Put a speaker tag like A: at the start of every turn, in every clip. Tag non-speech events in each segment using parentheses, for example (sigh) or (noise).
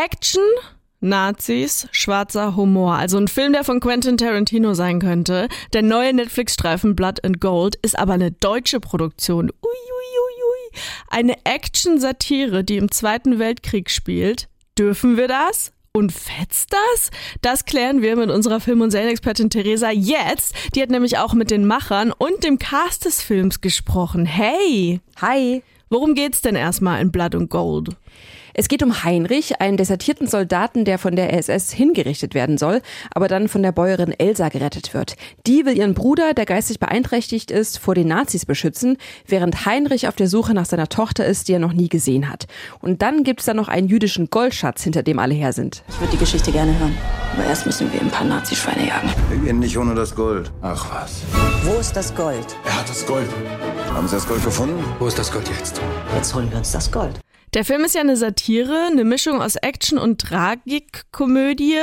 A: Action, Nazis, schwarzer Humor. Also ein Film, der von Quentin Tarantino sein könnte. Der neue Netflix-Streifen Blood and Gold ist aber eine deutsche Produktion. Uiuiuiui. Eine Action-Satire, die im Zweiten Weltkrieg spielt. Dürfen wir das? Und fetzt das? Das klären wir mit unserer Film- und Serienexpertin Theresa jetzt. Die hat nämlich auch mit den Machern und dem Cast des Films gesprochen. Hey!
B: Hi!
A: Worum geht's denn erstmal in Blood and Gold?
B: Es geht um Heinrich, einen desertierten Soldaten, der von der SS hingerichtet werden soll, aber dann von der Bäuerin Elsa gerettet wird. Die will ihren Bruder, der geistig beeinträchtigt ist, vor den Nazis beschützen, während Heinrich auf der Suche nach seiner Tochter ist, die er noch nie gesehen hat. Und dann gibt es da noch einen jüdischen Goldschatz, hinter dem alle her sind.
C: Ich würde die Geschichte gerne hören. Aber erst müssen wir ein paar Nazi-Schweine jagen.
D: Wir gehen nicht ohne das Gold.
E: Ach was.
F: Wo ist das Gold?
E: Er hat das Gold.
D: Haben Sie das Gold gefunden?
E: Wo ist das Gold jetzt?
F: Jetzt holen wir uns das Gold.
A: Der Film ist ja eine Satire, eine Mischung aus Action und Tragikkomödie,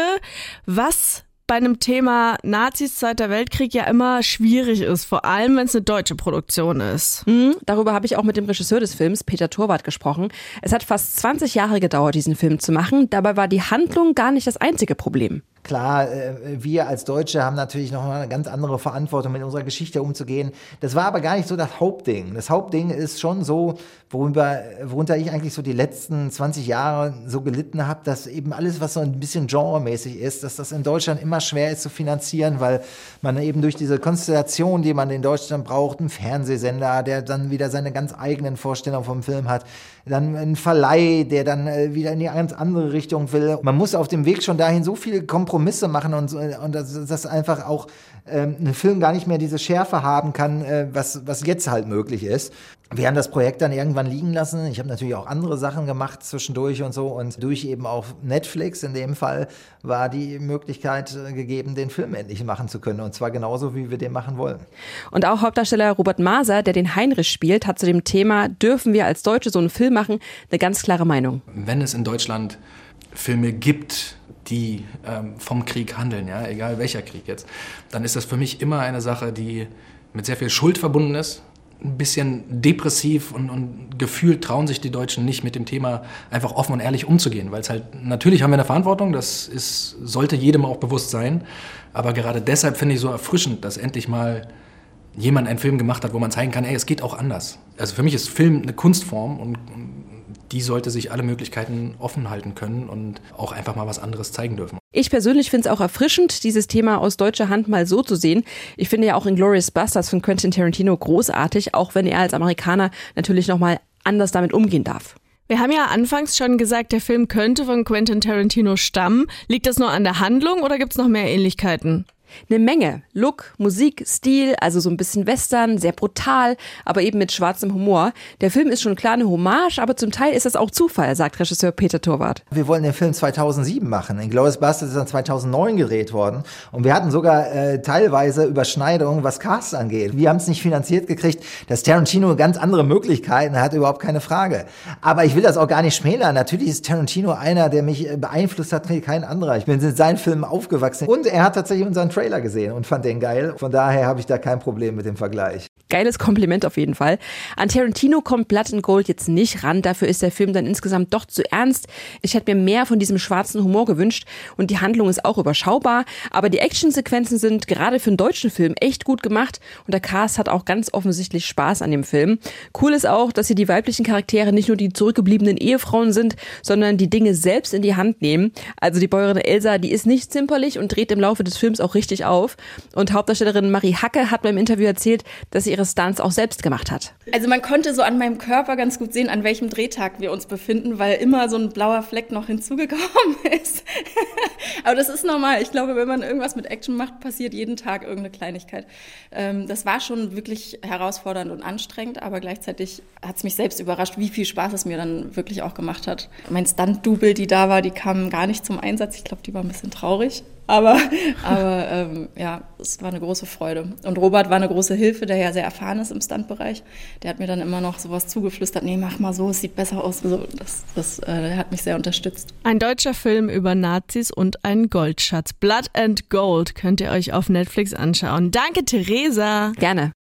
A: was bei einem Thema Nazis Zweiter Weltkrieg ja immer schwierig ist, vor allem wenn es eine deutsche Produktion ist.
B: Mhm, darüber habe ich auch mit dem Regisseur des Films, Peter Torwart, gesprochen. Es hat fast 20 Jahre gedauert, diesen Film zu machen. Dabei war die Handlung gar nicht das einzige Problem.
G: Klar, äh, wir als Deutsche haben natürlich noch eine ganz andere Verantwortung, mit unserer Geschichte umzugehen. Das war aber gar nicht so das Hauptding. Das Hauptding ist schon so, worüber, worunter ich eigentlich so die letzten 20 Jahre so gelitten habe, dass eben alles, was so ein bisschen genremäßig ist, dass das in Deutschland immer schwer ist zu finanzieren, weil man eben durch diese Konstellation, die man in Deutschland braucht, einen Fernsehsender, der dann wieder seine ganz eigenen Vorstellungen vom Film hat, dann einen Verleih, der dann äh, wieder in die ganz andere Richtung will. Man muss auf dem Weg schon dahin so viele Kompromisse machen und, und dass das einfach auch ähm, ein Film gar nicht mehr diese Schärfe haben kann, äh, was, was jetzt halt möglich ist. Wir haben das Projekt dann irgendwann liegen lassen. Ich habe natürlich auch andere Sachen gemacht zwischendurch und so. Und durch eben auch Netflix in dem Fall war die Möglichkeit äh, gegeben, den Film endlich machen zu können. Und zwar genauso, wie wir den machen wollen.
B: Und auch Hauptdarsteller Robert Maser, der den Heinrich spielt, hat zu dem Thema, dürfen wir als Deutsche so einen Film machen, eine ganz klare Meinung.
H: Wenn es in Deutschland Filme gibt, die ähm, vom Krieg handeln, ja, egal welcher Krieg jetzt, dann ist das für mich immer eine Sache, die mit sehr viel Schuld verbunden ist, ein bisschen depressiv und, und gefühlt trauen sich die Deutschen nicht mit dem Thema einfach offen und ehrlich umzugehen, weil es halt natürlich haben wir eine Verantwortung, das ist sollte jedem auch bewusst sein, aber gerade deshalb finde ich so erfrischend, dass endlich mal jemand einen Film gemacht hat, wo man zeigen kann, ey, es geht auch anders. Also für mich ist Film eine Kunstform und, und die sollte sich alle Möglichkeiten offen halten können und auch einfach mal was anderes zeigen dürfen.
B: Ich persönlich finde es auch erfrischend, dieses Thema aus deutscher Hand mal so zu sehen. Ich finde ja auch Inglourious Basterds von Quentin Tarantino großartig, auch wenn er als Amerikaner natürlich nochmal anders damit umgehen darf.
A: Wir haben ja anfangs schon gesagt, der Film könnte von Quentin Tarantino stammen. Liegt das nur an der Handlung oder gibt es noch mehr Ähnlichkeiten?
B: Eine Menge. Look, Musik, Stil, also so ein bisschen Western, sehr brutal, aber eben mit schwarzem Humor. Der Film ist schon klar eine Hommage, aber zum Teil ist das auch Zufall, sagt Regisseur Peter Torwart.
G: Wir wollen den Film 2007 machen. In Glorious Bastards ist dann 2009 gedreht worden. Und wir hatten sogar äh, teilweise Überschneidungen, was Cast angeht. Wir haben es nicht finanziert gekriegt. Dass Tarantino ganz andere Möglichkeiten hat, überhaupt keine Frage. Aber ich will das auch gar nicht schmälern. Natürlich ist Tarantino einer, der mich äh, beeinflusst hat, wie kein anderer. Ich bin in seinen Filmen aufgewachsen. Und er hat tatsächlich unseren Trailer gesehen und fand den geil. Von daher habe ich da kein Problem mit dem Vergleich.
B: Geiles Kompliment auf jeden Fall. An Tarantino kommt Blood and Gold jetzt nicht ran. Dafür ist der Film dann insgesamt doch zu ernst. Ich hätte mir mehr von diesem schwarzen Humor gewünscht und die Handlung ist auch überschaubar. Aber die Actionsequenzen sind gerade für einen deutschen Film echt gut gemacht und der Cast hat auch ganz offensichtlich Spaß an dem Film. Cool ist auch, dass hier die weiblichen Charaktere nicht nur die zurückgebliebenen Ehefrauen sind, sondern die Dinge selbst in die Hand nehmen. Also die Bäuerin Elsa, die ist nicht zimperlich und dreht im Laufe des Films auch richtig auf. Und Hauptdarstellerin Marie Hacke hat beim Interview erzählt, dass sie ihre Stunts auch selbst gemacht hat.
I: Also man konnte so an meinem Körper ganz gut sehen, an welchem Drehtag wir uns befinden, weil immer so ein blauer Fleck noch hinzugekommen (laughs) ist. Aber das ist normal. Ich glaube, wenn man irgendwas mit Action macht, passiert jeden Tag irgendeine Kleinigkeit. Ähm, das war schon wirklich herausfordernd und anstrengend, aber gleichzeitig hat es mich selbst überrascht, wie viel Spaß es mir dann wirklich auch gemacht hat. Mein Stunt-Double, die da war, die kam gar nicht zum Einsatz. Ich glaube, die war ein bisschen traurig. Aber, (laughs) aber ähm, ja, es war eine große Freude. Und Robert war eine große Hilfe, der ja sehr erfahren ist im Stuntbereich. Der hat mir dann immer noch sowas zugeflüstert, nee, mach mal so, es sieht besser aus. So, das das äh, hat mich sehr unterstützt.
A: Ein deutscher Film über Nazis und einen Goldschatz. Blood and Gold könnt ihr euch auf Netflix anschauen. Danke, Theresa.
B: Gerne.